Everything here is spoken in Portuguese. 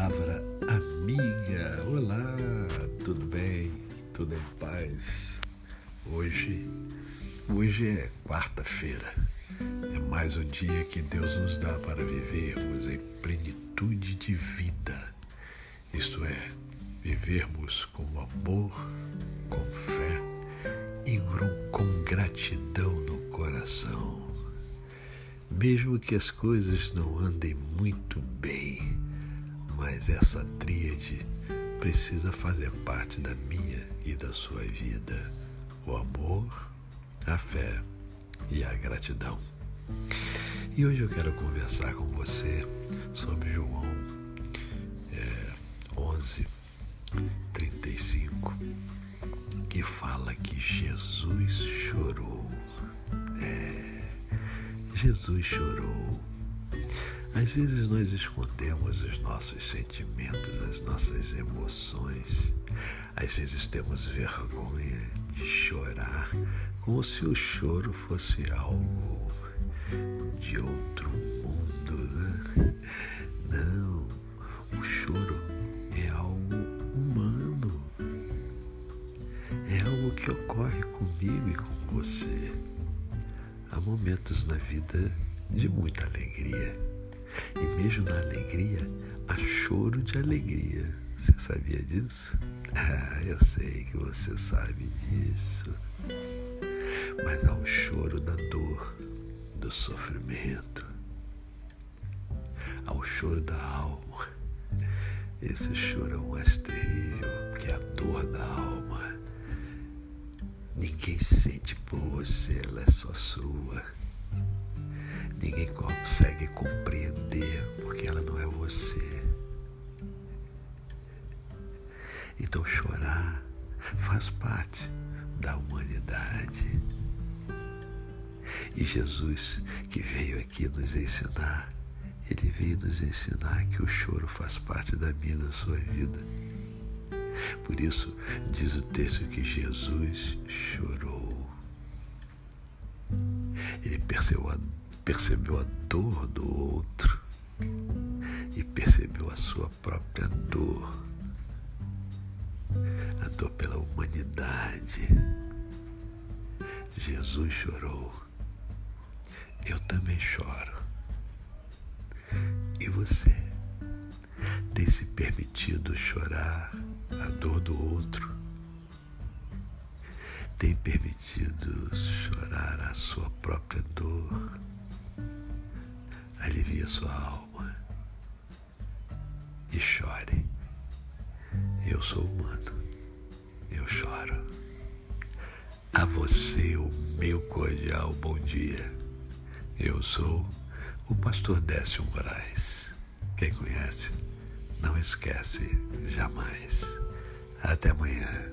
palavra amiga. Olá, tudo bem? Tudo em paz? Hoje, hoje é quarta-feira. É mais um dia que Deus nos dá para vivermos em plenitude de vida. Isto é, vivermos com amor, com fé e com gratidão no coração. Mesmo que as coisas não andem muito bem, mas essa tríade precisa fazer parte da minha e da sua vida: o amor, a fé e a gratidão. E hoje eu quero conversar com você sobre João é, 11, 35, que fala que Jesus chorou. É, Jesus chorou às vezes nós escondemos os nossos sentimentos, as nossas emoções. Às vezes temos vergonha de chorar, como se o choro fosse algo de outro mundo. Né? Não, o choro é algo humano. É algo que ocorre comigo e com você. Há momentos na vida de muita alegria e mesmo na alegria, há choro de alegria. Você sabia disso? Ah, eu sei que você sabe disso. Mas há o choro da dor, do sofrimento. Há o choro da alma. Esse choro é o mais terrível, que é a dor da alma. Ninguém sente por você, ela é só sua. Ninguém consegue compreender você. Então chorar faz parte da humanidade. E Jesus, que veio aqui nos ensinar, ele veio nos ensinar que o choro faz parte da minha da sua vida. Por isso, diz o texto que Jesus chorou. Ele percebeu a percebeu a dor do outro percebeu a sua própria dor, a dor pela humanidade. Jesus chorou, eu também choro. E você tem se permitido chorar a dor do outro? Tem permitido chorar a sua própria dor? alivie a sua alma Eu sou humano, eu choro. A você o meu cordial bom dia. Eu sou o pastor Décio Moraes. Quem conhece, não esquece jamais. Até amanhã.